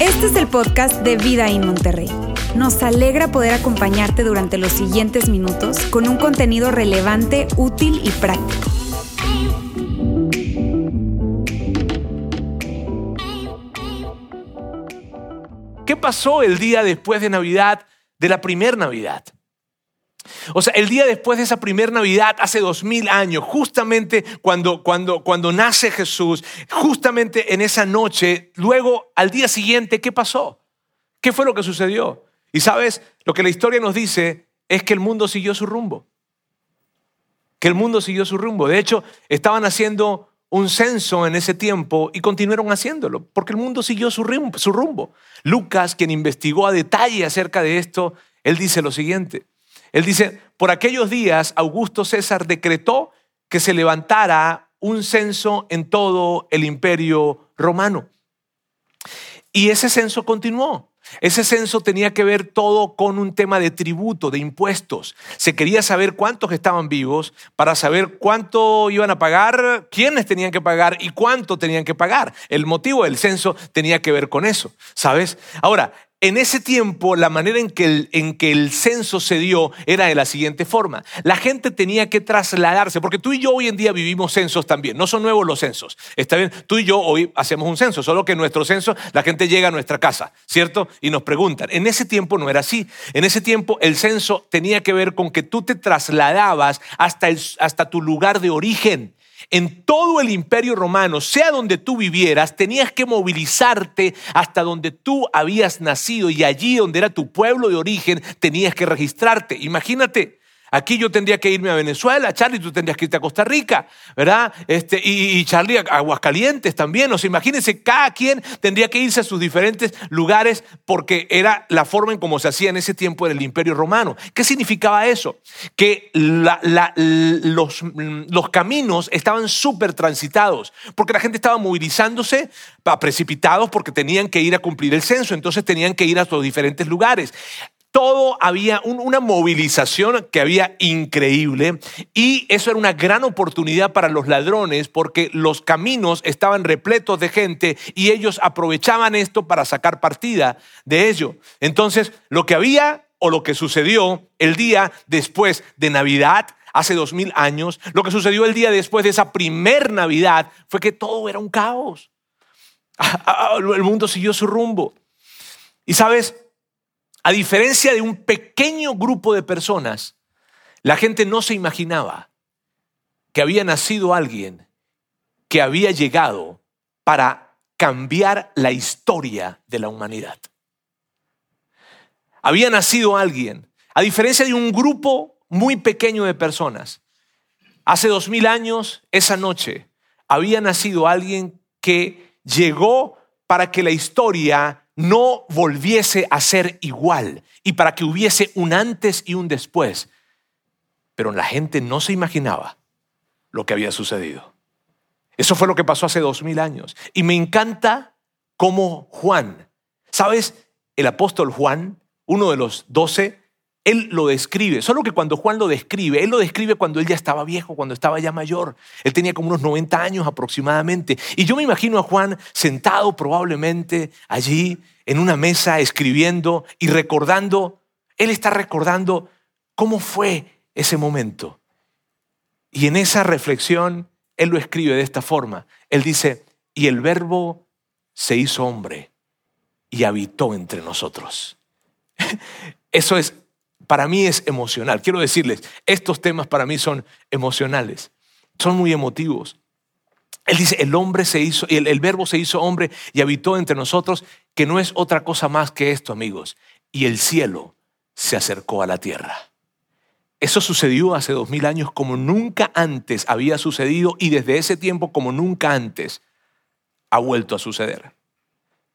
Este es el podcast de Vida en Monterrey. Nos alegra poder acompañarte durante los siguientes minutos con un contenido relevante, útil y práctico. ¿Qué pasó el día después de Navidad, de la primera Navidad? O sea, el día después de esa primera Navidad, hace dos mil años, justamente cuando, cuando, cuando nace Jesús, justamente en esa noche, luego al día siguiente, ¿qué pasó? ¿Qué fue lo que sucedió? Y sabes, lo que la historia nos dice es que el mundo siguió su rumbo. Que el mundo siguió su rumbo. De hecho, estaban haciendo un censo en ese tiempo y continuaron haciéndolo, porque el mundo siguió su rumbo, su rumbo. Lucas, quien investigó a detalle acerca de esto, él dice lo siguiente. Él dice, por aquellos días Augusto César decretó que se levantara un censo en todo el imperio romano. Y ese censo continuó. Ese censo tenía que ver todo con un tema de tributo, de impuestos. Se quería saber cuántos estaban vivos para saber cuánto iban a pagar, quiénes tenían que pagar y cuánto tenían que pagar. El motivo del censo tenía que ver con eso, ¿sabes? Ahora, en ese tiempo, la manera en que, el, censo se dio era de la siguiente forma. La gente tenía que trasladarse, porque tú y yo hoy en día vivimos censos también. No son nuevos los censos. Está bien, tú y yo hoy hacemos un censo, solo que en nuestro censo la gente llega a nuestra casa, ¿cierto? Y nos preguntan. En ese tiempo no era así. En ese tiempo el censo tenía que ver con que tú te trasladabas hasta, hasta tu lugar de origen en todo el imperio romano, sea donde tú vivieras, tenías que movilizarte hasta donde tú habías nacido y allí donde era tu pueblo de origen, tenías que registrarte. Imagínate, Aquí yo tendría que irme a Venezuela, Charlie, tú tendrías que irte a Costa Rica, ¿verdad? Este, y, Charlie a Aguascalientes también. O sea, imagínense, cada quien tendría que irse a sus diferentes lugares porque era la forma en cómo se hacía en ese tiempo en el Imperio Romano. ¿Qué significaba eso? Que los, caminos estaban súper transitados, porque la gente estaba movilizándose precipitados porque tenían que ir a cumplir el censo, entonces tenían que ir a sus diferentes lugares todo había una movilización que había increíble y eso era una gran oportunidad para los ladrones porque los caminos estaban repletos de gente y ellos aprovechaban esto para sacar partida de ello. Entonces, lo que había o lo que sucedió el día después de Navidad, hace dos mil años, lo que sucedió el día después de esa primer Navidad fue que todo era un caos. El mundo siguió su rumbo. Y sabes, a diferencia de un pequeño grupo de personas, la gente no se imaginaba que había nacido alguien que había llegado para cambiar la historia de la humanidad. Había nacido alguien, a diferencia de un grupo muy pequeño de personas. Hace dos mil años, esa noche, había nacido alguien que llegó para que la historia no volviese a ser igual y para que hubiese un antes y un después. Pero la gente no se imaginaba lo que había sucedido. Eso fue lo que pasó hace dos mil años. Y me encanta cómo Juan, ¿sabes? El apóstol Juan, uno de los doce, él lo describe, solo que cuando Juan lo describe, él lo describe cuando él ya estaba viejo, cuando estaba ya mayor. Él tenía como unos 90 años aproximadamente. Y yo me imagino a Juan sentado probablemente allí en una mesa escribiendo y recordando, él está recordando cómo fue ese momento. Y en esa reflexión, él lo escribe de esta forma. Él dice, y el verbo se hizo hombre y habitó entre nosotros. Eso es para mí es emocional. Quiero decirles, estos temas para mí son emocionales, son muy emotivos. Él dice, el hombre se hizo, el, el verbo se hizo hombre y habitó entre nosotros, que no es otra cosa más que esto, amigos. Y el cielo se acercó a la tierra. Eso sucedió hace dos mil años como nunca antes había sucedido y desde ese tiempo como nunca antes ha vuelto a suceder.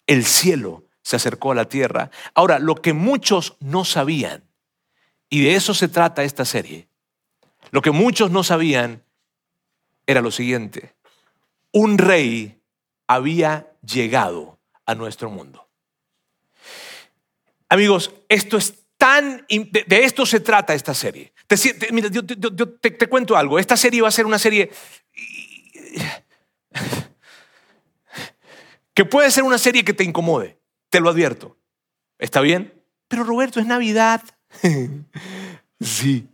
El cielo se acercó a la tierra. Ahora, lo que muchos no sabían y de eso se trata esta serie. Lo que muchos no sabían era lo siguiente. Un rey había llegado a nuestro mundo. Amigos, esto es tan... De esto se trata esta serie. Te, mira, yo, te, cuento algo. Esta serie va a ser una serie que puede ser una serie que te incomode, te lo advierto. ¿Está bien? Pero Roberto, es Navidad. sí.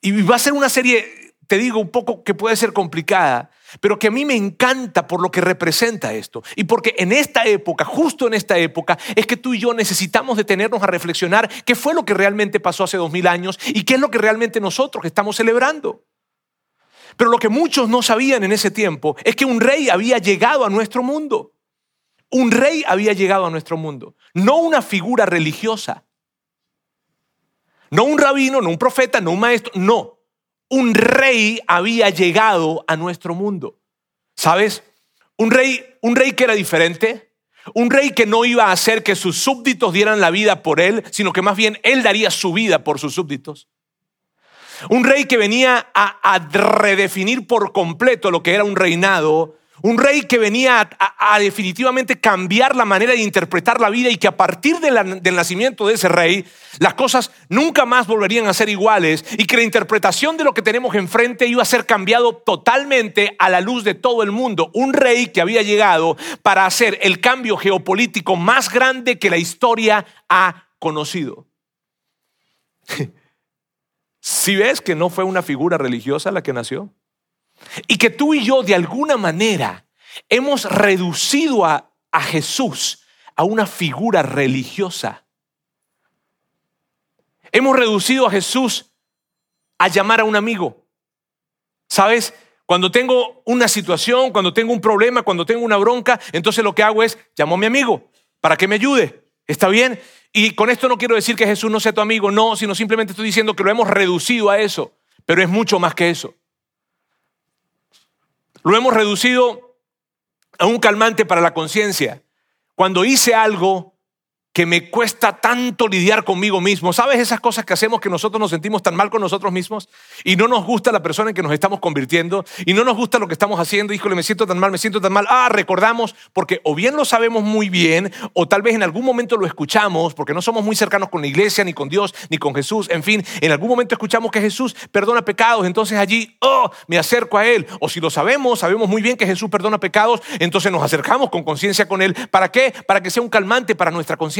Y va a ser una serie, te digo, un poco que puede ser complicada, pero que a mí me encanta por lo que representa esto. Y porque en esta época, justo en esta época, es que tú y yo necesitamos detenernos a reflexionar qué fue lo que realmente pasó hace dos mil años y qué es lo que realmente nosotros estamos celebrando. Pero lo que muchos no sabían en ese tiempo es que un rey había llegado a nuestro mundo. Un rey había llegado a nuestro mundo, no una figura religiosa. No un rabino, no un profeta, no un maestro, no. Un rey había llegado a nuestro mundo. ¿Sabes? Un rey, un rey que era diferente, un rey que no iba a hacer que sus súbditos dieran la vida por él, sino que más bien él daría su vida por sus súbditos. Un rey que venía a, a redefinir por completo lo que era un reinado un rey que venía a, definitivamente cambiar la manera de interpretar la vida y que a partir del nacimiento de ese rey, las cosas nunca más volverían a ser iguales y que la interpretación de lo que tenemos enfrente iba a ser cambiado totalmente a la luz de todo el mundo. Un rey que había llegado para hacer el cambio geopolítico más grande que la historia ha conocido. Si ves que no fue una figura religiosa la que nació, y que tú y yo de alguna manera hemos reducido a, Jesús a una figura religiosa. Hemos reducido a Jesús a llamar a un amigo. ¿Sabes? Cuando tengo una situación, cuando tengo un problema, cuando tengo una bronca, entonces lo que hago es llamo a mi amigo para que me ayude. ¿Está bien? Y con esto no quiero decir que Jesús no sea tu amigo, no, sino simplemente estoy diciendo que lo hemos reducido a eso, pero es mucho más que eso. Lo hemos reducido a un calmante para la conciencia. Cuando hice algo que me cuesta tanto lidiar conmigo mismo. ¿Sabes esas cosas que hacemos que nosotros nos sentimos tan mal con nosotros mismos? Y no nos gusta la persona en que nos estamos convirtiendo. Y no nos gusta lo que estamos haciendo. Híjole, me siento tan mal, me siento tan mal. Ah, recordamos, porque o bien lo sabemos muy bien, o tal vez en algún momento lo escuchamos, porque no somos muy cercanos con la iglesia, ni con Dios, ni con Jesús. En fin, en algún momento escuchamos que Jesús perdona pecados. Entonces allí, oh, me acerco a Él. O si lo sabemos, sabemos muy bien que Jesús perdona pecados. Entonces nos acercamos con conciencia con Él. ¿Para qué? Para que sea un calmante para nuestra conciencia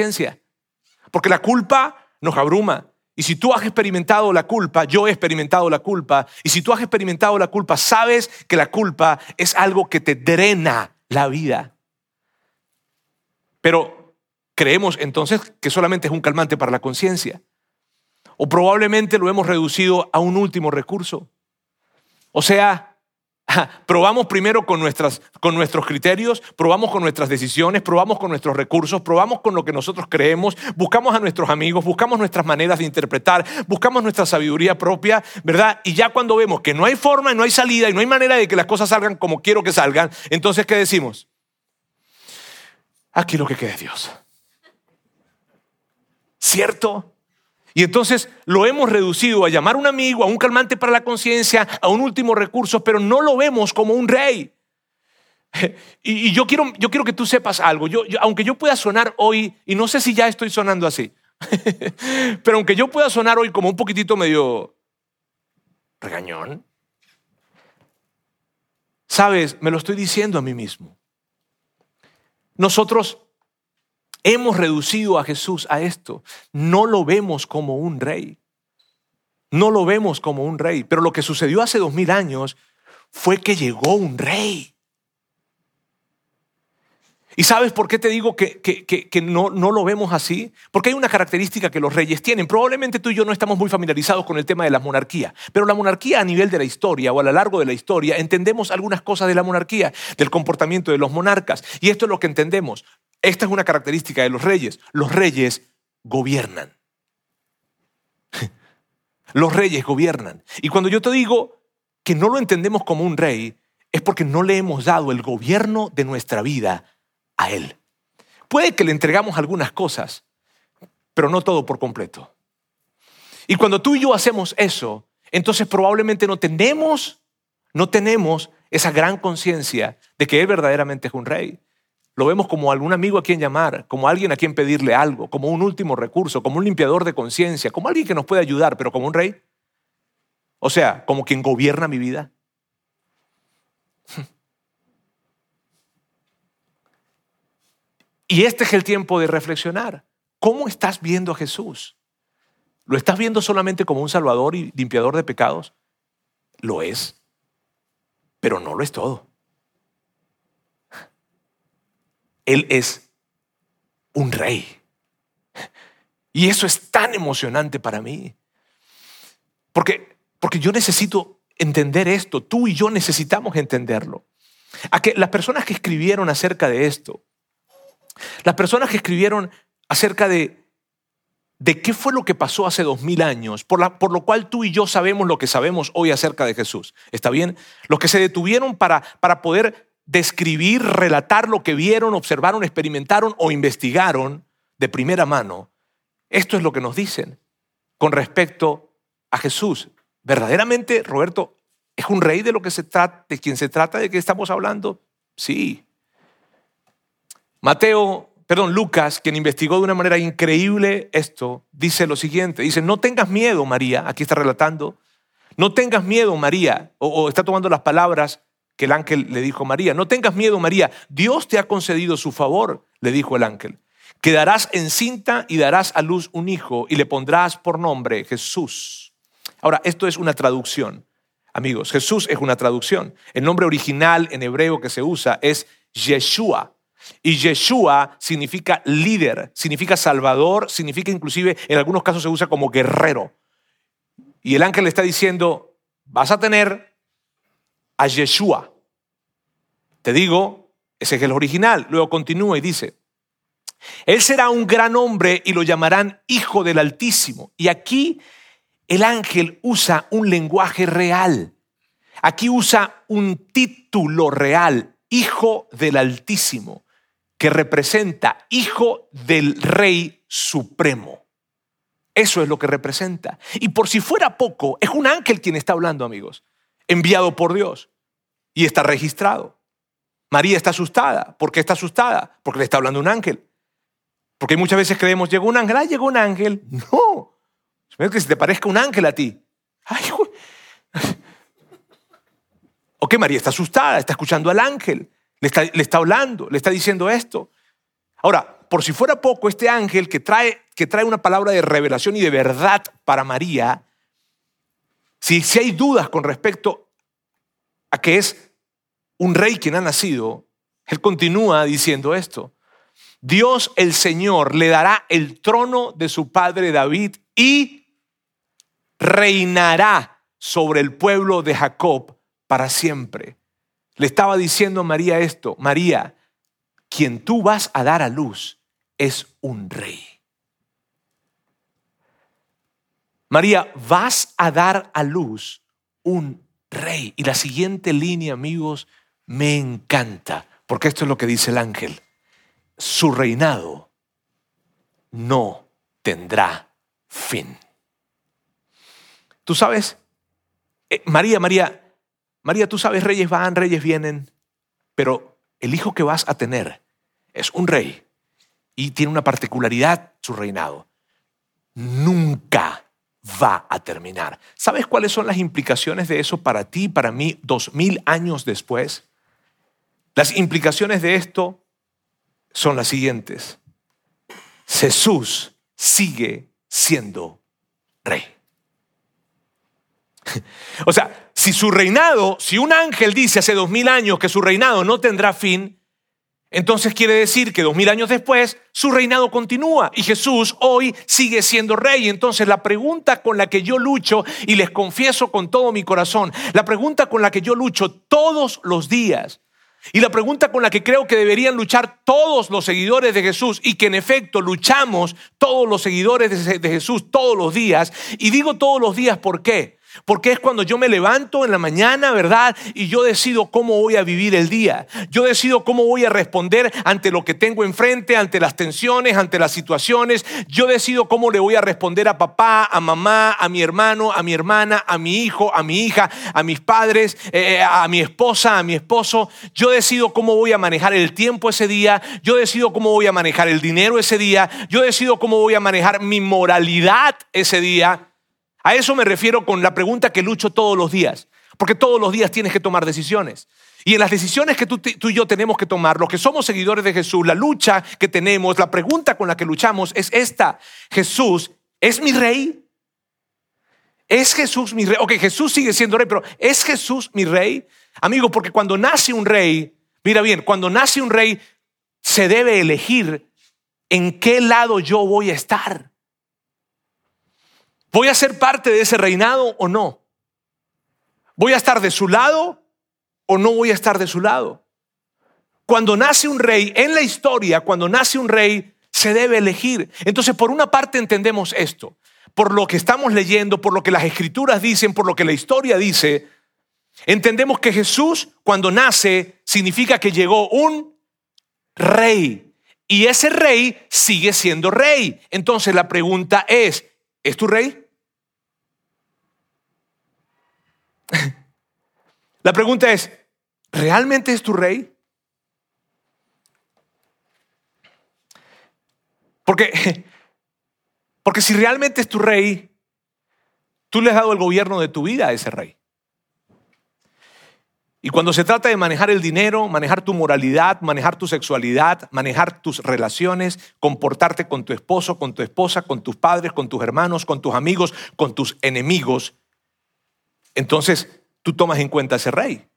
porque la culpa nos abruma. Y si tú has experimentado la culpa, yo he experimentado la culpa, y si tú has experimentado la culpa, sabes que la culpa es algo que te drena la vida. Pero creemos entonces que solamente es un calmante para la conciencia. O probablemente lo hemos reducido a un último recurso. O sea, Probamos primero con, nuestras, con nuestros criterios, probamos con nuestras decisiones, probamos con nuestros recursos, probamos con lo que nosotros creemos, buscamos a nuestros amigos, buscamos nuestras maneras de interpretar, buscamos nuestra sabiduría propia, ¿verdad? Y ya cuando vemos que no hay forma, no hay salida y no hay manera de que las cosas salgan como quiero que salgan, entonces ¿qué decimos? Aquí lo que quede Dios. ¿Cierto? Y entonces lo hemos reducido a llamar a un amigo, a un calmante para la conciencia, a un último recurso, pero no lo vemos como un rey. Y, yo, quiero, yo quiero que tú sepas algo. Yo, aunque yo pueda sonar hoy, y no sé si ya estoy sonando así, pero aunque yo pueda sonar hoy como un poquitito medio regañón, sabes, me lo estoy diciendo a mí mismo. Nosotros Hemos reducido a Jesús a esto. No lo vemos como un rey. No lo vemos como un rey. Pero lo que sucedió hace dos mil años fue que llegó un rey. ¿Y sabes por qué te digo que, no, no, lo vemos así? Porque hay una característica que los reyes tienen. Probablemente tú y yo no estamos muy familiarizados con el tema de la monarquía, pero la monarquía a nivel de la historia o a lo largo de la historia entendemos algunas cosas de la monarquía, del comportamiento de los monarcas. Y esto es lo que entendemos. Esta es una característica de los reyes. Los reyes gobiernan. Los reyes gobiernan. Y cuando yo te digo que no lo entendemos como un rey, es porque no le hemos dado el gobierno de nuestra vida a Él. Puede que le entregamos algunas cosas, pero no todo por completo. Y cuando tú y yo hacemos eso, entonces probablemente no tenemos, no tenemos esa gran conciencia de que Él verdaderamente es un rey. Lo vemos como algún amigo a quien llamar, como alguien a quien pedirle algo, como un último recurso, como un limpiador de conciencia, como alguien que nos puede ayudar, pero como un rey. O sea, como quien gobierna mi vida. Y este es el tiempo de reflexionar. ¿Cómo estás viendo a Jesús? ¿Lo estás viendo solamente como un salvador y limpiador de pecados? Lo es, pero no lo es todo. Él es un rey. Y eso es tan emocionante para mí. Porque, porque yo necesito entender esto, tú y yo necesitamos entenderlo. A que las personas que escribieron acerca de esto, las personas que escribieron acerca de, de qué fue lo que pasó hace dos mil años, por, la, por, lo cual tú y yo sabemos lo que sabemos hoy acerca de Jesús. ¿Está bien? Los que se detuvieron para, para poder describir, relatar lo que vieron, observaron, experimentaron o investigaron de primera mano, esto es lo que nos dicen con respecto a Jesús. Verdaderamente, Roberto, ¿es un rey de lo que se trata, de quien se trata, de que estamos hablando? Sí. Mateo, perdón, Lucas, quien investigó de una manera increíble esto, dice lo siguiente, dice, no tengas miedo, María, aquí está relatando, no tengas miedo, María, o, está tomando las palabras que el ángel le dijo a María. No tengas miedo, María, Dios te ha concedido su favor, le dijo el ángel. Quedarás encinta y darás a luz un hijo y le pondrás por nombre Jesús. Ahora, esto es una traducción. Amigos, Jesús es una traducción. El nombre original en hebreo que se usa es Yeshua. Y Yeshua significa líder, significa salvador, significa inclusive, en algunos casos se usa como guerrero. Y el ángel le está diciendo, vas a tener a Yeshua. Te digo, ese es el original. Luego continúa y dice, Él será un gran hombre y lo llamarán Hijo del Altísimo. Y aquí el ángel usa un lenguaje real. Aquí usa un título real, Hijo del Altísimo, que representa Hijo del Rey Supremo. Eso es lo que representa. Y por si fuera poco, es un ángel quien está hablando, amigos, enviado por Dios y está registrado. María está asustada. ¿Por qué está asustada? Porque le está hablando un ángel. Porque muchas veces creemos, llegó un ángel, ah, llegó un ángel. No. Es que se te parezca un ángel a ti. Ay, ¿O qué María está asustada? Está escuchando al ángel. Le está, le está hablando, le está diciendo esto. Ahora, por si fuera poco, este ángel que trae, que trae una palabra de revelación y de verdad para María, si, si hay dudas con respecto a que es un rey quien ha nacido, él continúa diciendo esto. Dios el Señor le dará el trono de su padre David y reinará sobre el pueblo de Jacob para siempre. Le estaba diciendo María esto, María, quien tú vas a dar a luz es un rey. María, vas a dar a luz un rey. Y la siguiente línea, amigos, me encanta, porque esto es lo que dice el ángel. Su reinado no tendrá fin. Tú sabes, eh, María, María, María, tú sabes, reyes van, reyes vienen, pero el hijo que vas a tener es un rey y tiene una particularidad su reinado. Nunca va a terminar. ¿Sabes cuáles son las implicaciones de eso para ti para mí dos mil años después? Las implicaciones de esto son las siguientes. Jesús sigue siendo rey. O sea, si su reinado, si un ángel dice hace dos mil años que su reinado no tendrá fin, entonces quiere decir que dos mil años después su reinado continúa y Jesús hoy sigue siendo rey. Entonces la pregunta con la que yo lucho, y les confieso con todo mi corazón, la pregunta con la que yo lucho todos los días, y la pregunta con la que creo que deberían luchar todos los seguidores de Jesús, y que en efecto luchamos todos los seguidores de Jesús todos los días, y digo todos los días, ¿por qué? Porque es cuando yo me levanto en la mañana, ¿verdad? Y yo decido cómo voy a vivir el día. Yo decido cómo voy a responder ante lo que tengo enfrente, ante las tensiones, ante las situaciones. Yo decido cómo le voy a responder a papá, a mamá, a mi hermano, a mi hermana, a mi hijo, a mi hija, a mis padres, eh, a mi esposa, a mi esposo. Yo decido cómo voy a manejar el tiempo ese día. Yo decido cómo voy a manejar el dinero ese día. Yo decido cómo voy a manejar mi moralidad ese día. A eso me refiero con la pregunta que lucho todos los días, porque todos los días tienes que tomar decisiones. Y en las decisiones que tú, tú, y yo tenemos que tomar, los que somos seguidores de Jesús, la lucha que tenemos, la pregunta con la que luchamos es esta. Jesús, ¿es mi rey? ¿Es Jesús mi rey? Ok, Jesús sigue siendo rey, pero ¿es Jesús mi rey? Amigo, porque cuando nace un rey, mira bien, cuando nace un rey, se debe elegir en qué lado yo voy a estar. ¿Voy a ser parte de ese reinado o no? ¿Voy a estar de su lado o no voy a estar de su lado? Cuando nace un rey, en la historia, cuando nace un rey, se debe elegir. Entonces, por una parte entendemos esto, por lo que estamos leyendo, por lo que las escrituras dicen, por lo que la historia dice, entendemos que Jesús cuando nace significa que llegó un rey. Y ese rey sigue siendo rey. Entonces la pregunta es, ¿es tu rey? La pregunta es, ¿realmente es tu rey? Porque, porque si realmente es tu rey, tú le has dado el gobierno de tu vida a ese rey. Y cuando se trata de manejar el dinero, manejar tu moralidad, manejar tu sexualidad, manejar tus relaciones, comportarte con tu esposo, con tu esposa, con tus padres, con tus hermanos, con tus amigos, con tus enemigos, entonces tú tomas en cuenta a ese rey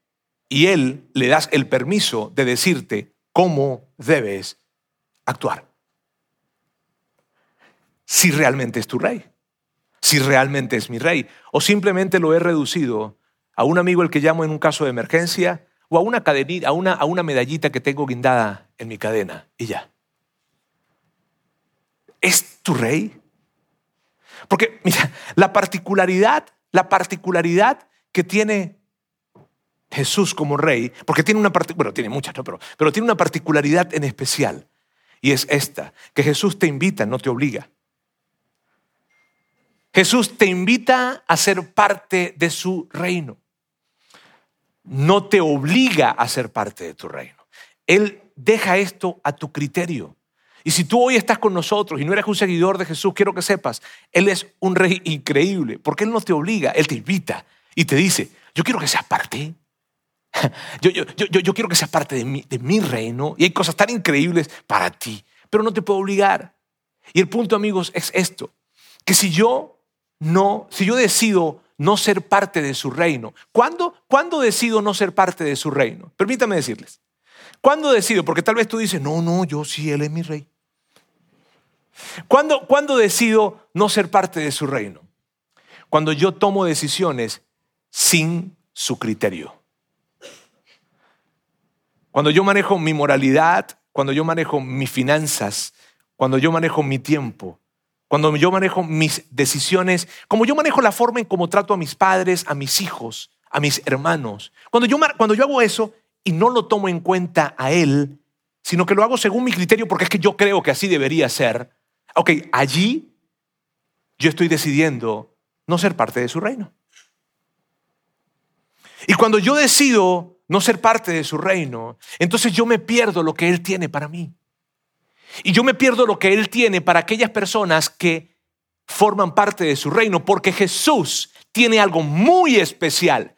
y él le das el permiso de decirte cómo debes actuar. Si realmente es tu rey, si realmente es mi rey, o simplemente lo he reducido a un amigo el que llamo en un caso de emergencia o a una, a una, a una medallita que tengo guindada en mi cadena y ya. ¿Es tu rey? Porque, mira, la particularidad, la particularidad que tiene Jesús como rey, porque tiene una bueno, tiene muchas, pero, pero tiene una particularidad en especial, y es esta, que Jesús te invita, no te obliga. Jesús te invita a ser parte de su reino no te obliga a ser parte de tu reino. Él deja esto a tu criterio. Y si tú hoy estás con nosotros y no eres un seguidor de Jesús, quiero que sepas, Él es un rey increíble, porque Él no te obliga, Él te invita y te dice, yo quiero que seas parte. Yo, yo, quiero que seas parte de mi, de mi reino y hay cosas tan increíbles para ti, pero no te puedo obligar. Y el punto, amigos, es esto, que si yo no, si yo decido no ser parte de su reino. ¿Cuándo, ¿Cuándo decido no ser parte de su reino? Permítame decirles. ¿Cuándo decido? Porque tal vez tú dices, no, no, yo sí, Él es mi rey. ¿Cuándo, ¿Cuándo decido no ser parte de su reino? Cuando yo tomo decisiones sin su criterio. Cuando yo manejo mi moralidad, cuando yo manejo mis finanzas, cuando yo manejo mi tiempo, cuando yo manejo mis decisiones, como yo manejo la forma en cómo trato a mis padres, a mis hijos, a mis hermanos. Cuando yo, cuando yo hago eso y no lo tomo en cuenta a Él, sino que lo hago según mi criterio porque es que yo creo que así debería ser, ok, allí yo estoy decidiendo no ser parte de su reino. Y cuando yo decido no ser parte de su reino, entonces yo me pierdo lo que Él tiene para mí. Y yo me pierdo lo que Él tiene para aquellas personas que forman parte de su reino, porque Jesús tiene algo muy especial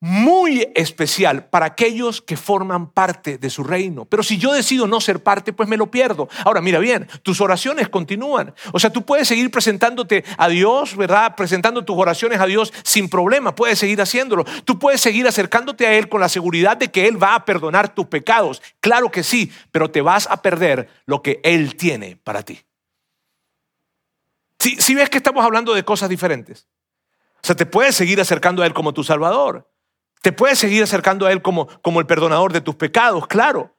muy especial para aquellos que forman parte de su reino. Pero si yo decido no ser parte, pues me lo pierdo. Ahora, mira bien, tus oraciones continúan. O sea, tú puedes seguir presentándote a Dios, ¿verdad? Presentando tus oraciones a Dios sin problema, puedes seguir haciéndolo. Tú puedes seguir acercándote a Él con la seguridad de que Él va a perdonar tus pecados. Claro que sí, pero te vas a perder lo que Él tiene para ti. Si, ves que estamos hablando de cosas diferentes. O sea, te puedes seguir acercando a Él como tu Salvador. Te puedes seguir acercando a Él como, como el perdonador de tus pecados, claro.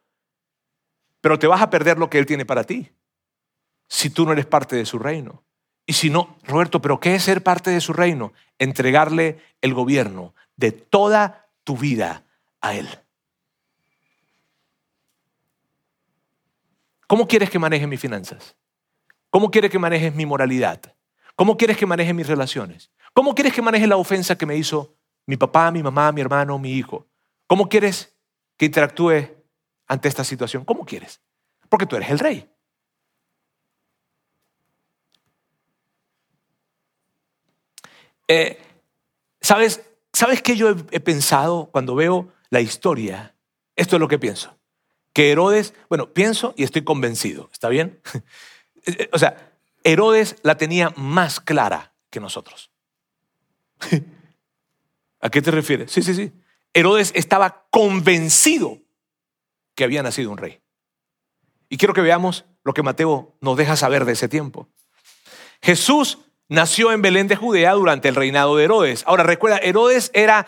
Pero te vas a perder lo que Él tiene para ti si tú no eres parte de su reino. Y si no, Roberto, ¿pero qué es ser parte de su reino? Entregarle el gobierno de toda tu vida a Él. ¿Cómo quieres que maneje mis finanzas? ¿Cómo quieres que manejes mi moralidad? ¿Cómo quieres que maneje mis relaciones? ¿Cómo quieres que maneje la ofensa que me hizo mi papá, mi mamá, mi hermano, mi hijo. ¿Cómo quieres que interactúe ante esta situación? ¿Cómo quieres? Porque tú eres el rey. Eh, ¿Sabes, ¿Sabes qué yo he, pensado cuando veo la historia, esto es lo que pienso. Que Herodes, bueno, pienso y estoy convencido, ¿está bien? o sea, Herodes la tenía más clara que nosotros. ¿A qué te refieres? Sí, sí, sí. Herodes estaba convencido que había nacido un rey. Y quiero que veamos lo que Mateo nos deja saber de ese tiempo. Jesús nació en Belén de Judea durante el reinado de Herodes. Ahora recuerda, Herodes era,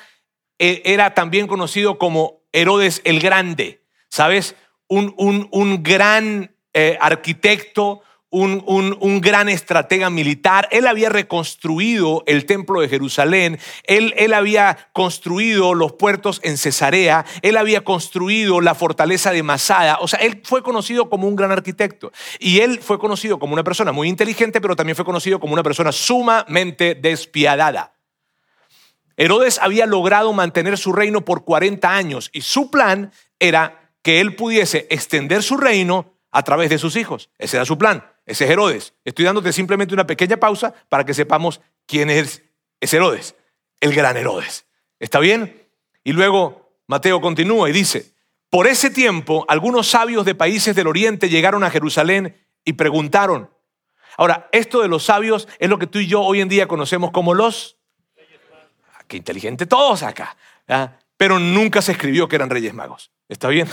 eh, era también conocido como Herodes el Grande, ¿sabes? Un, un, gran eh, arquitecto, un, gran estratega militar. Él había reconstruido el templo de Jerusalén. Él, él, había construido los puertos en Cesarea. Él había construido la fortaleza de Masada. O sea, él fue conocido como un gran arquitecto. Y él fue conocido como una persona muy inteligente, pero también fue conocido como una persona sumamente despiadada. Herodes había logrado mantener su reino por 40 años y su plan era que él pudiese extender su reino a través de sus hijos. Ese era su plan. Ese es Herodes. Estoy dándote simplemente una pequeña pausa para que sepamos quién es, es Herodes, el gran Herodes. ¿Está bien? Y luego Mateo continúa y dice, por ese tiempo algunos sabios de países del oriente llegaron a Jerusalén y preguntaron. Ahora, esto de los sabios es lo que tú y yo hoy en día conocemos como los... Ah, qué inteligente todos acá. ¿ah? Pero nunca se escribió que eran reyes magos. ¿Está bien?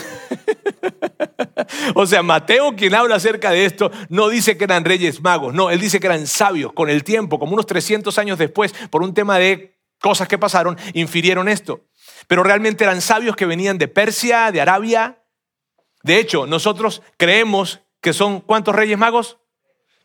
o sea, Mateo, quien habla acerca de esto, no dice que eran reyes magos, no, él dice que eran sabios. Con el tiempo, como unos 300 años después, por un tema de cosas que pasaron, infirieron esto. Pero realmente eran sabios que venían de Persia, de Arabia. De hecho, nosotros creemos que son ¿cuántos reyes magos?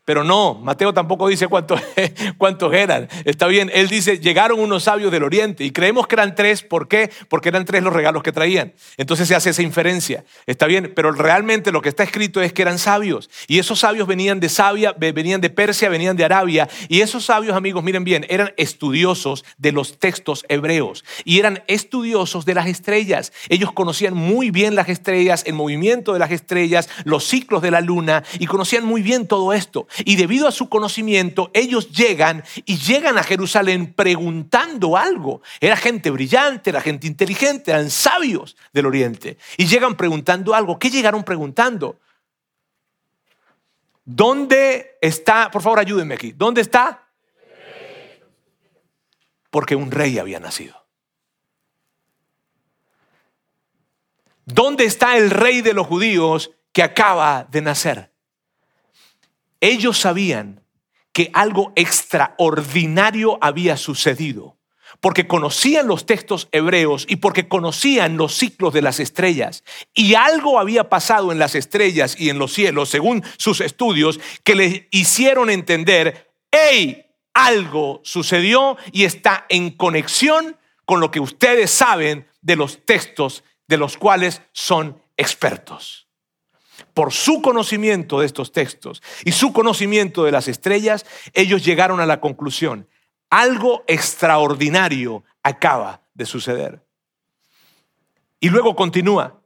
Pero no, Mateo tampoco dice cuántos, cuántos eran. Está bien, él dice, llegaron unos sabios del oriente y creemos que eran tres. ¿Por qué? Porque eran tres los regalos que traían. Entonces se hace esa inferencia. Está bien, pero realmente lo que está escrito es que eran sabios. Y esos sabios venían de Sabia, venían de Persia, venían de Arabia. Y esos sabios, amigos, miren bien, eran estudiosos de los textos hebreos. Y eran estudiosos de las estrellas. Ellos conocían muy bien las estrellas, el movimiento de las estrellas, los ciclos de la luna. Y conocían muy bien todo esto. Y debido a su conocimiento, ellos llegan y llegan a Jerusalén preguntando algo. Era gente brillante, era gente inteligente, eran sabios del oriente. Y llegan preguntando algo. ¿Qué llegaron preguntando? ¿Dónde está? Por favor, ayúdenme aquí. ¿Dónde está? Porque un rey había nacido. ¿Dónde está el rey de los judíos que acaba de nacer? Ellos sabían que algo extraordinario había sucedido, porque conocían los textos hebreos y porque conocían los ciclos de las estrellas. Y algo había pasado en las estrellas y en los cielos, según sus estudios, que les hicieron entender, hey, algo sucedió y está en conexión con lo que ustedes saben de los textos de los cuales son expertos por su conocimiento de estos textos y su conocimiento de las estrellas, ellos llegaron a la conclusión, algo extraordinario acaba de suceder. Y luego continúa.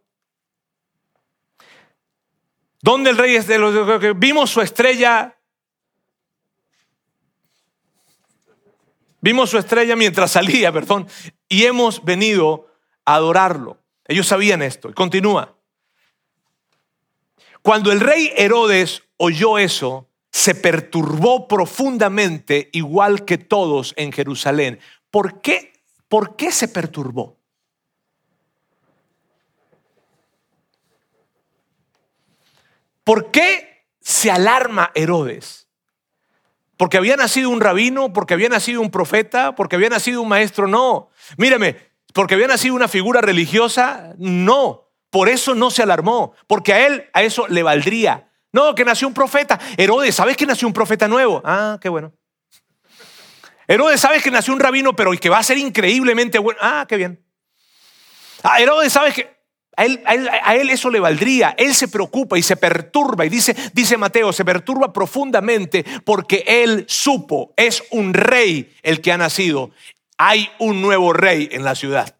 ¿Dónde el rey vimos su estrella? Vimos su estrella mientras salía, perdón, y hemos venido a adorarlo. Ellos sabían esto. Y continúa. Cuando el rey Herodes oyó eso, se perturbó profundamente, igual que todos en Jerusalén. ¿Por qué? ¿Por qué se perturbó? ¿Por qué se alarma Herodes? ¿Porque había nacido un rabino? ¿Porque había nacido un profeta? ¿Porque había nacido un maestro? No. Mírame, ¿porque había nacido una figura religiosa? No. Por eso no se alarmó, porque a él a eso le valdría. No, que nació un profeta. Herodes, ¿sabes que nació un profeta nuevo? Ah, qué bueno. Herodes, ¿sabes que nació un rabino, pero que va a ser increíblemente bueno? Ah, qué bien. Ah, Herodes, ¿sabes que a él, a, él, eso le valdría. Él se preocupa y se perturba. Y dice, dice Mateo, se perturba profundamente porque él supo, es un rey el que ha nacido. Hay un nuevo rey en la ciudad.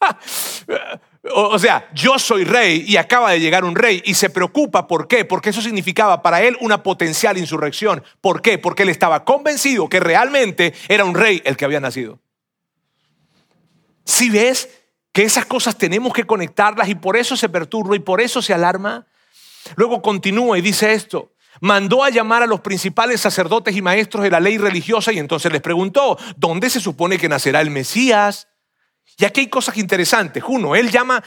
O, sea, yo soy rey y acaba de llegar un rey y se preocupa. ¿Por qué? Porque eso significaba para él una potencial insurrección. ¿Por qué? Porque él estaba convencido que realmente era un rey el que había nacido. Si ves, que esas cosas tenemos que conectarlas y por eso se perturba y por eso se alarma. Luego continúa y dice esto. Mandó a llamar a los principales sacerdotes y maestros de la ley religiosa y entonces les preguntó, ¿dónde se supone que nacerá el Mesías? Y aquí hay cosas interesantes. Uno, él llama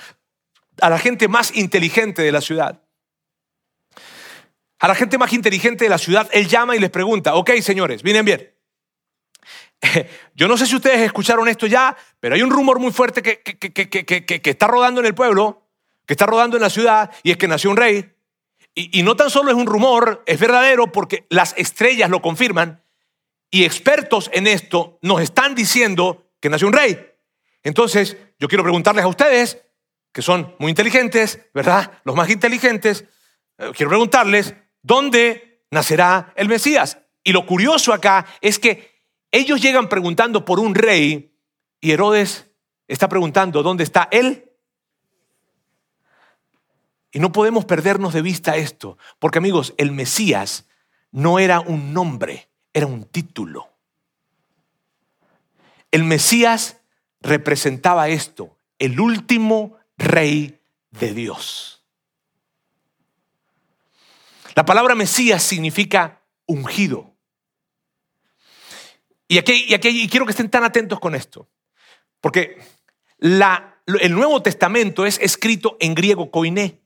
a la gente más inteligente de la ciudad. A la gente más inteligente de la ciudad, él llama y les pregunta, ok señores, vienen bien. Yo no sé si ustedes escucharon esto ya, pero hay un rumor muy fuerte que, que, está rodando en el pueblo, que está rodando en la ciudad, y es que nació un rey. Y, y no tan solo es un rumor, es verdadero porque las estrellas lo confirman, y expertos en esto nos están diciendo que nació un rey. Entonces, yo quiero preguntarles a ustedes, que son muy inteligentes, ¿verdad? Los más inteligentes, eh, quiero preguntarles, ¿dónde nacerá el Mesías? Y lo curioso acá es que ellos llegan preguntando por un rey y Herodes está preguntando, ¿dónde está él? Y no podemos perdernos de vista esto, porque amigos, el Mesías no era un nombre, era un título. El Mesías representaba esto, el último rey de Dios. La palabra Mesías significa ungido. Y aquí, y aquí quiero que estén tan atentos con esto, porque la, el Nuevo Testamento es escrito en griego koiné.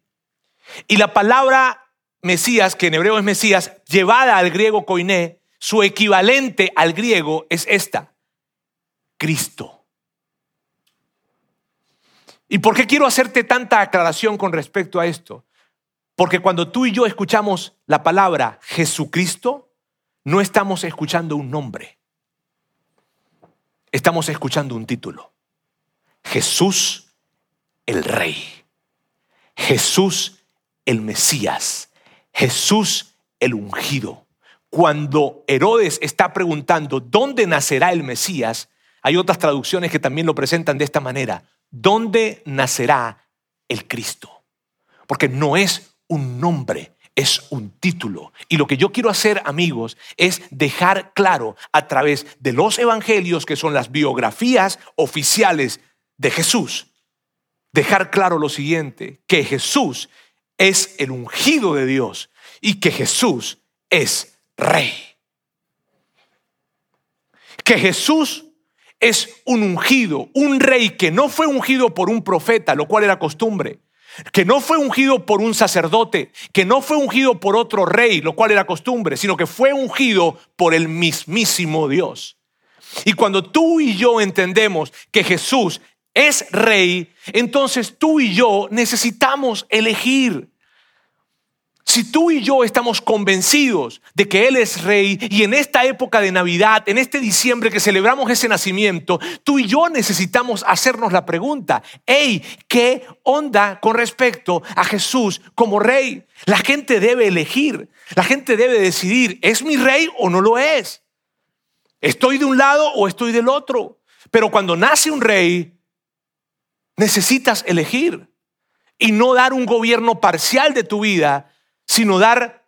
Y la palabra Mesías, que en hebreo es Mesías, llevada al griego koiné, su equivalente al griego es esta, Cristo. ¿Y por qué quiero hacerte tanta aclaración con respecto a esto? Porque cuando tú y yo escuchamos la palabra Jesucristo, no estamos escuchando un nombre estamos escuchando un título. Jesús el Rey. Jesús el Mesías. Jesús el ungido. Cuando Herodes está preguntando dónde nacerá el Mesías, hay otras traducciones que también lo presentan de esta manera. ¿Dónde nacerá el Cristo? Porque no es un nombre, es un título. Y lo que yo quiero hacer, amigos, es dejar claro a través de los evangelios, que son las biografías oficiales de Jesús, dejar claro lo siguiente, que Jesús es el ungido de Dios y que Jesús es rey. Que Jesús es un ungido, un rey que no fue ungido por un profeta, lo cual era costumbre, que no fue ungido por un sacerdote, que no fue ungido por otro rey, lo cual era costumbre, sino que fue ungido por el mismísimo Dios. Y cuando tú y yo entendemos que Jesús es rey, entonces tú y yo necesitamos elegir. Si tú y yo estamos convencidos de que Él es rey y en esta época de Navidad, en este diciembre que celebramos ese nacimiento, tú y yo necesitamos hacernos la pregunta, hey, ¿qué onda con respecto a Jesús como rey? La gente debe elegir, la gente debe decidir, ¿es mi rey o no lo es? ¿Estoy de un lado o estoy del otro? Pero cuando nace un rey, necesitas elegir y no dar un gobierno parcial de tu vida sino darle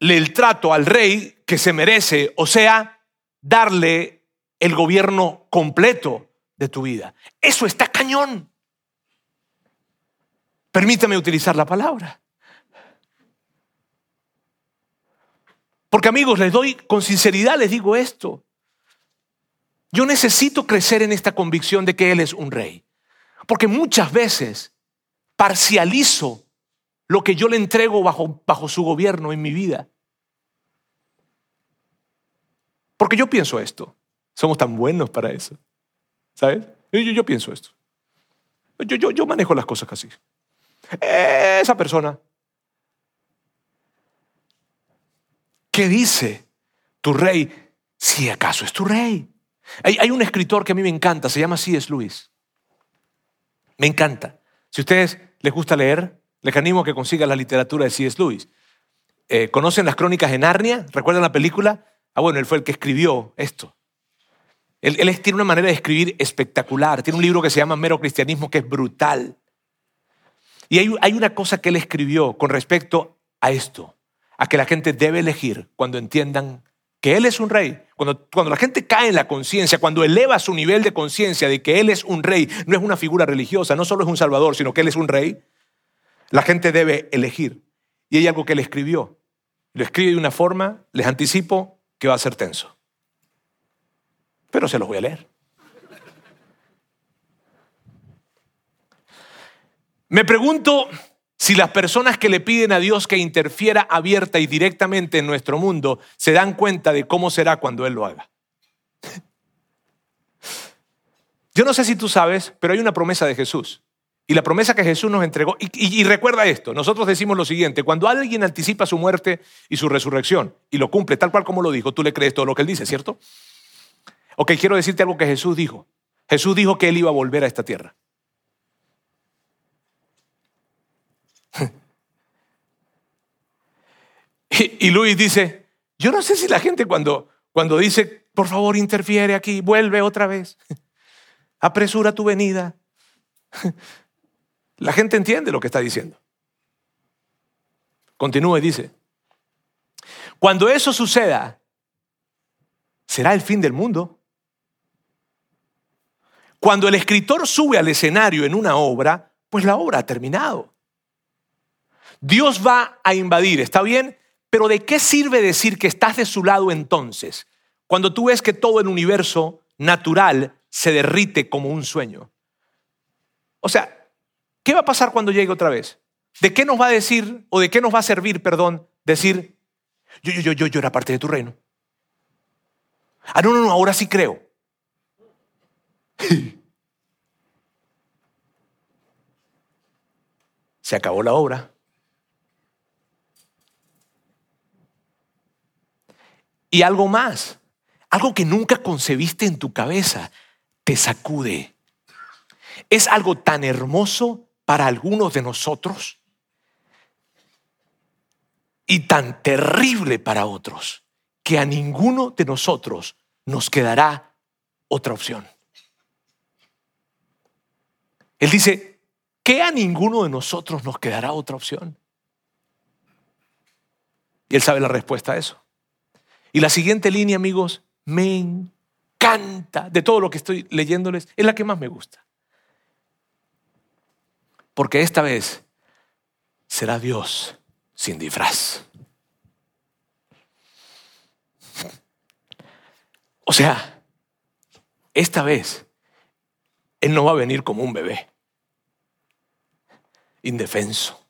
el trato al rey que se merece, o sea, darle el gobierno completo de tu vida. Eso está cañón. Permítame utilizar la palabra. Porque amigos, les doy con sinceridad, les digo esto. Yo necesito crecer en esta convicción de que Él es un rey. Porque muchas veces parcializo lo que yo le entrego bajo, bajo su gobierno en mi vida. Porque yo pienso esto. Somos tan buenos para eso. ¿Sabes? Yo, pienso esto. Yo, yo, yo manejo las cosas así. Esa persona. ¿Qué dice tu rey si acaso es tu rey? Hay, hay un escritor que a mí me encanta, se llama C.S. Lewis. Me encanta. Si a ustedes les gusta leer, les animo a que consigan la literatura de C.S. Lewis. Eh, ¿Conocen las crónicas de Narnia? ¿Recuerdan la película? Ah, bueno, él fue el que escribió esto. Él, tiene una manera de escribir espectacular. Tiene un libro que se llama Mero Cristianismo que es brutal. Y hay, hay una cosa que él escribió con respecto a esto, a que la gente debe elegir cuando entiendan que Él es un rey. cuando, cuando la gente cae en la conciencia, cuando eleva su nivel de conciencia de que Él es un rey, no es una figura religiosa, no solo es un salvador, sino que Él es un rey, la gente debe elegir. Y hay algo que Él escribió. Lo escribe de una forma, les anticipo, que va a ser tenso. Pero se los voy a leer. Me pregunto si las personas que le piden a Dios que interfiera abierta y directamente en nuestro mundo se dan cuenta de cómo será cuando Él lo haga. Yo no sé si tú sabes, pero hay una promesa de Jesús. Y la promesa que Jesús nos entregó, y, recuerda esto, nosotros decimos lo siguiente, cuando alguien anticipa su muerte y su resurrección y lo cumple tal cual como lo dijo, tú le crees todo lo que él dice, ¿cierto? Ok, quiero decirte algo que Jesús dijo. Jesús dijo que él iba a volver a esta tierra. Y, Luis dice, yo no sé si la gente cuando, cuando dice, por favor, interfiere aquí, vuelve otra vez, apresura tu venida, la gente entiende lo que está diciendo. Continúa y dice, cuando eso suceda, será el fin del mundo. Cuando el escritor sube al escenario en una obra, pues la obra ha terminado. Dios va a invadir, ¿está bien? Pero ¿de qué sirve decir que estás de su lado entonces, cuando tú ves que todo el universo natural se derrite como un sueño? O sea, ¿qué va a pasar cuando llegue otra vez? ¿De qué nos va a decir, o de qué nos va a servir, perdón, decir, yo, yo, yo, yo, yo era parte de tu reino? Ah, no, no, no, ahora sí creo. Se acabó la obra. Y algo más, algo que nunca concebiste en tu cabeza, te sacude. Es algo tan hermoso para algunos de nosotros y tan terrible para otros que a ninguno de nosotros nos quedará otra opción. Él dice, ¿qué a ninguno de nosotros nos quedará otra opción? Y él sabe la respuesta a eso. Y la siguiente línea, amigos, me encanta de todo lo que estoy leyéndoles, es la que más me gusta. Porque esta vez será Dios sin disfraz. O sea, esta vez Él no va a venir como un bebé, indefenso.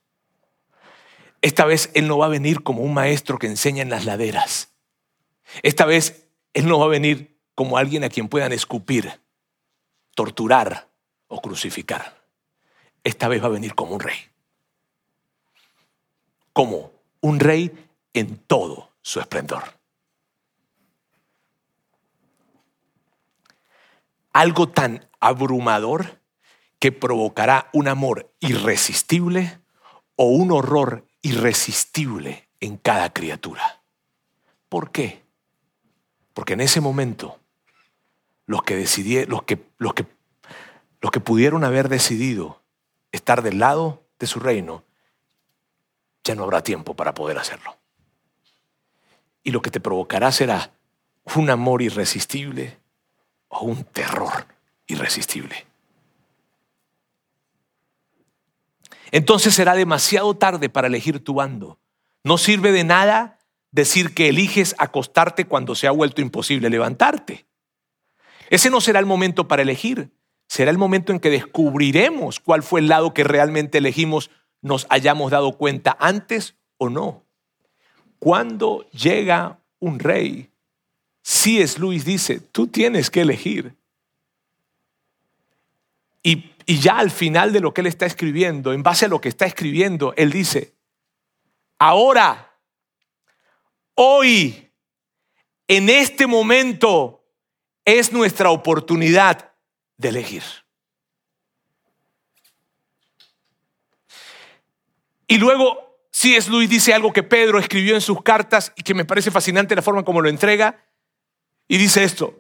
Esta vez Él no va a venir como un maestro que enseña en las laderas. Esta vez Él no va a venir como alguien a quien puedan escupir, torturar o crucificar. Esta vez va a venir como un rey. Como un rey en todo su esplendor. Algo tan abrumador que provocará un amor irresistible o un horror irresistible en cada criatura. ¿Por qué? Porque en ese momento, los que, decidieron, los que, los que, los que pudieron haber decidido estar del lado de su reino, ya no habrá tiempo para poder hacerlo. Y lo que te provocará será un amor irresistible o un terror irresistible. Entonces será demasiado tarde para elegir tu bando. No sirve de nada decir que eliges acostarte cuando se ha vuelto imposible levantarte. Ese no será el momento para elegir, será el momento en que descubriremos cuál fue el lado que realmente elegimos, nos hayamos dado cuenta antes o no. Cuando llega un rey, si es Luis dice, tú tienes que elegir. Y, y ya al final de lo que él está escribiendo, en base a lo que está escribiendo, él dice, ahora Hoy, en este momento, es nuestra oportunidad de elegir. Y luego, si es Luis dice algo que Pedro escribió en sus cartas y que me parece fascinante la forma como lo entrega. Y dice esto,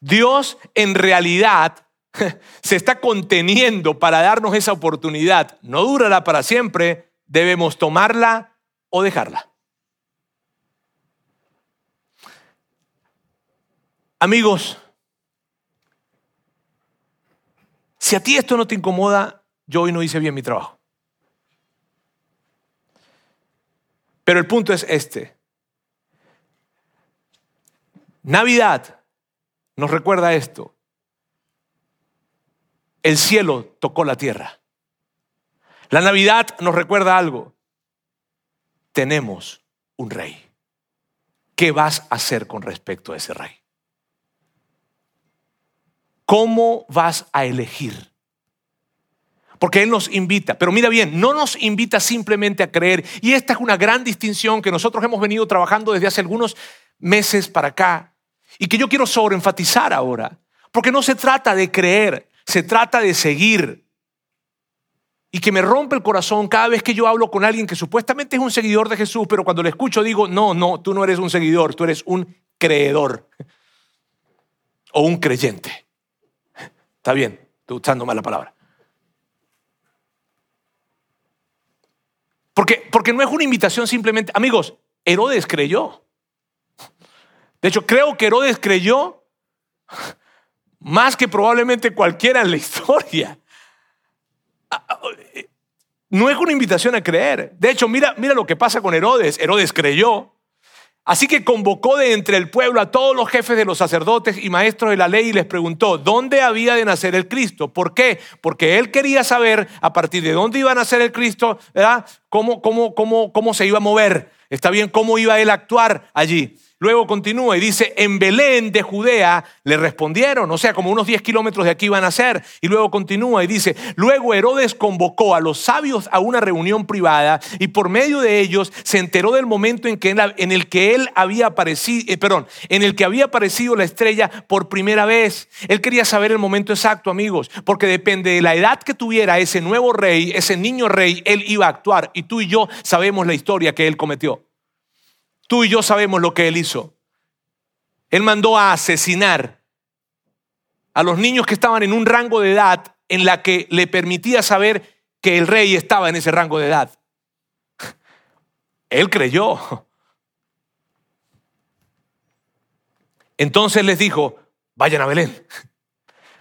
Dios en realidad se está conteniendo para darnos esa oportunidad. No durará para siempre, debemos tomarla o dejarla. Amigos, si a ti esto no te incomoda, yo hoy no hice bien mi trabajo. Pero el punto es este. Navidad nos recuerda esto. El cielo tocó la tierra. La Navidad nos recuerda algo. Tenemos un rey. ¿Qué vas a hacer con respecto a ese rey? ¿Cómo vas a elegir? Porque Él nos invita, pero mira bien, no nos invita simplemente a creer. Y esta es una gran distinción que nosotros hemos venido trabajando desde hace algunos meses para acá y que yo quiero sobreenfatizar ahora. Porque no se trata de creer, se trata de seguir. Y que me rompe el corazón cada vez que yo hablo con alguien que supuestamente es un seguidor de Jesús, pero cuando le escucho digo, no, no, tú no eres un seguidor, tú eres un creedor o un creyente. Está bien, estoy usando mal la palabra. Porque, porque no es una invitación simplemente, amigos, Herodes creyó. De hecho, creo que Herodes creyó más que probablemente cualquiera en la historia. No es una invitación a creer. De hecho, mira, mira lo que pasa con Herodes. Herodes creyó. Así que convocó de entre el pueblo a todos los jefes de los sacerdotes y maestros de la ley y les preguntó dónde había de nacer el Cristo. ¿Por qué? Porque él quería saber a partir de dónde iba a nacer el Cristo, ¿verdad? Cómo, cómo, cómo, cómo se iba a mover. Está bien, cómo iba él a actuar allí. Luego continúa y dice, en Belén de Judea le respondieron, o sea, como unos 10 kilómetros de aquí iban a ser. Y luego continúa y dice, luego Herodes convocó a los sabios a una reunión privada y por medio de ellos se enteró del momento en, que en el que él había aparecido, eh, perdón, en el que había aparecido la estrella por primera vez. Él quería saber el momento exacto, amigos, porque depende de la edad que tuviera ese nuevo rey, ese niño rey, él iba a actuar. Y tú y yo sabemos la historia que él cometió. Tú y yo sabemos lo que él hizo. Él mandó a asesinar a los niños que estaban en un rango de edad en la que le permitía saber que el rey estaba en ese rango de edad. Él creyó. Entonces les dijo, vayan a Belén.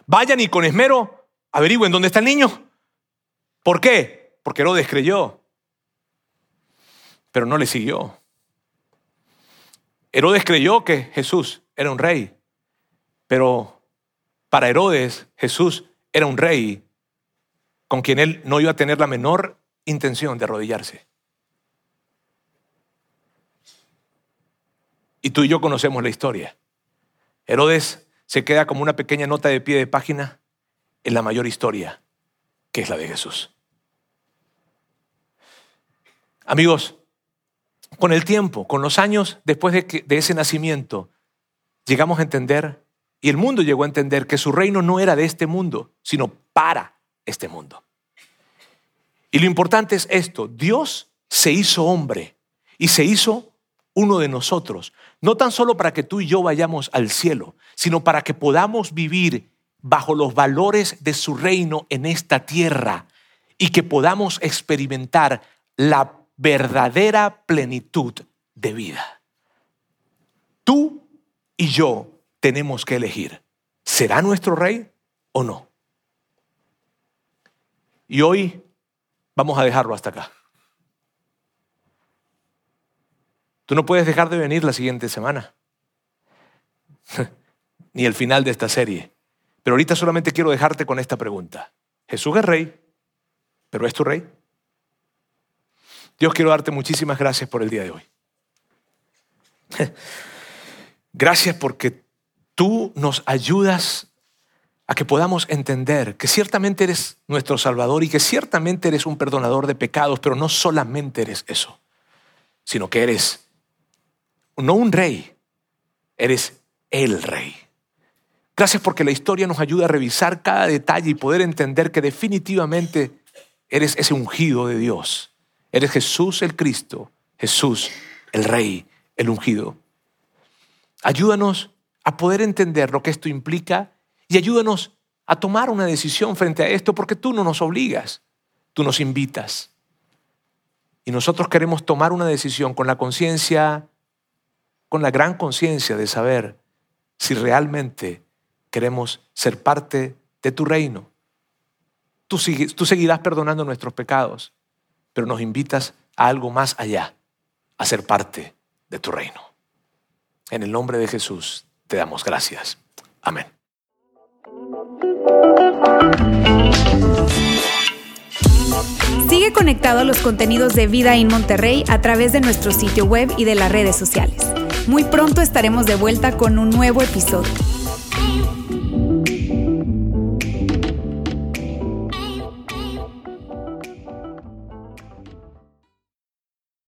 Vayan y con esmero averigüen dónde está el niño. ¿Por qué? Porque Herodes creyó, pero no le siguió. Herodes creyó que Jesús era un rey, pero para Herodes Jesús era un rey con quien él no iba a tener la menor intención de arrodillarse. Y tú y yo conocemos la historia. Herodes se queda como una pequeña nota de pie de página en la mayor historia, que es la de Jesús. Amigos, con el tiempo, con los años después de, ese nacimiento, llegamos a entender, y el mundo llegó a entender, que su reino no era de este mundo, sino para este mundo. Y lo importante es esto, Dios se hizo hombre y se hizo uno de nosotros, no tan solo para que tú y yo vayamos al cielo, sino para que podamos vivir bajo los valores de su reino en esta tierra y que podamos experimentar la verdadera plenitud de vida. Tú y yo tenemos que elegir, ¿será nuestro rey o no? Y hoy vamos a dejarlo hasta acá. Tú no puedes dejar de venir la siguiente semana, ni el final de esta serie. Pero ahorita solamente quiero dejarte con esta pregunta. Jesús es rey, pero ¿es tu rey? Dios, quiero darte muchísimas gracias por el día de hoy. Gracias porque tú nos ayudas a que podamos entender que ciertamente eres nuestro Salvador y que ciertamente eres un perdonador de pecados, pero no solamente eres eso, sino que eres no un rey, eres el rey. Gracias porque la historia nos ayuda a revisar cada detalle y poder entender que definitivamente eres ese ungido de Dios Eres Jesús el Cristo, Jesús el Rey, el ungido. Ayúdanos a poder entender lo que esto implica y ayúdanos a tomar una decisión frente a esto porque tú no nos obligas, tú nos invitas. Y nosotros queremos tomar una decisión con la conciencia, con la gran conciencia de saber si realmente queremos ser parte de tu reino. Tú, tú seguirás perdonando nuestros pecados, pero nos invitas a algo más allá, a ser parte de tu reino. En el nombre de Jesús te damos gracias. Amén. Sigue conectado a los contenidos de Vida en Monterrey a través de nuestro sitio web y de las redes sociales. Muy pronto estaremos de vuelta con un nuevo episodio.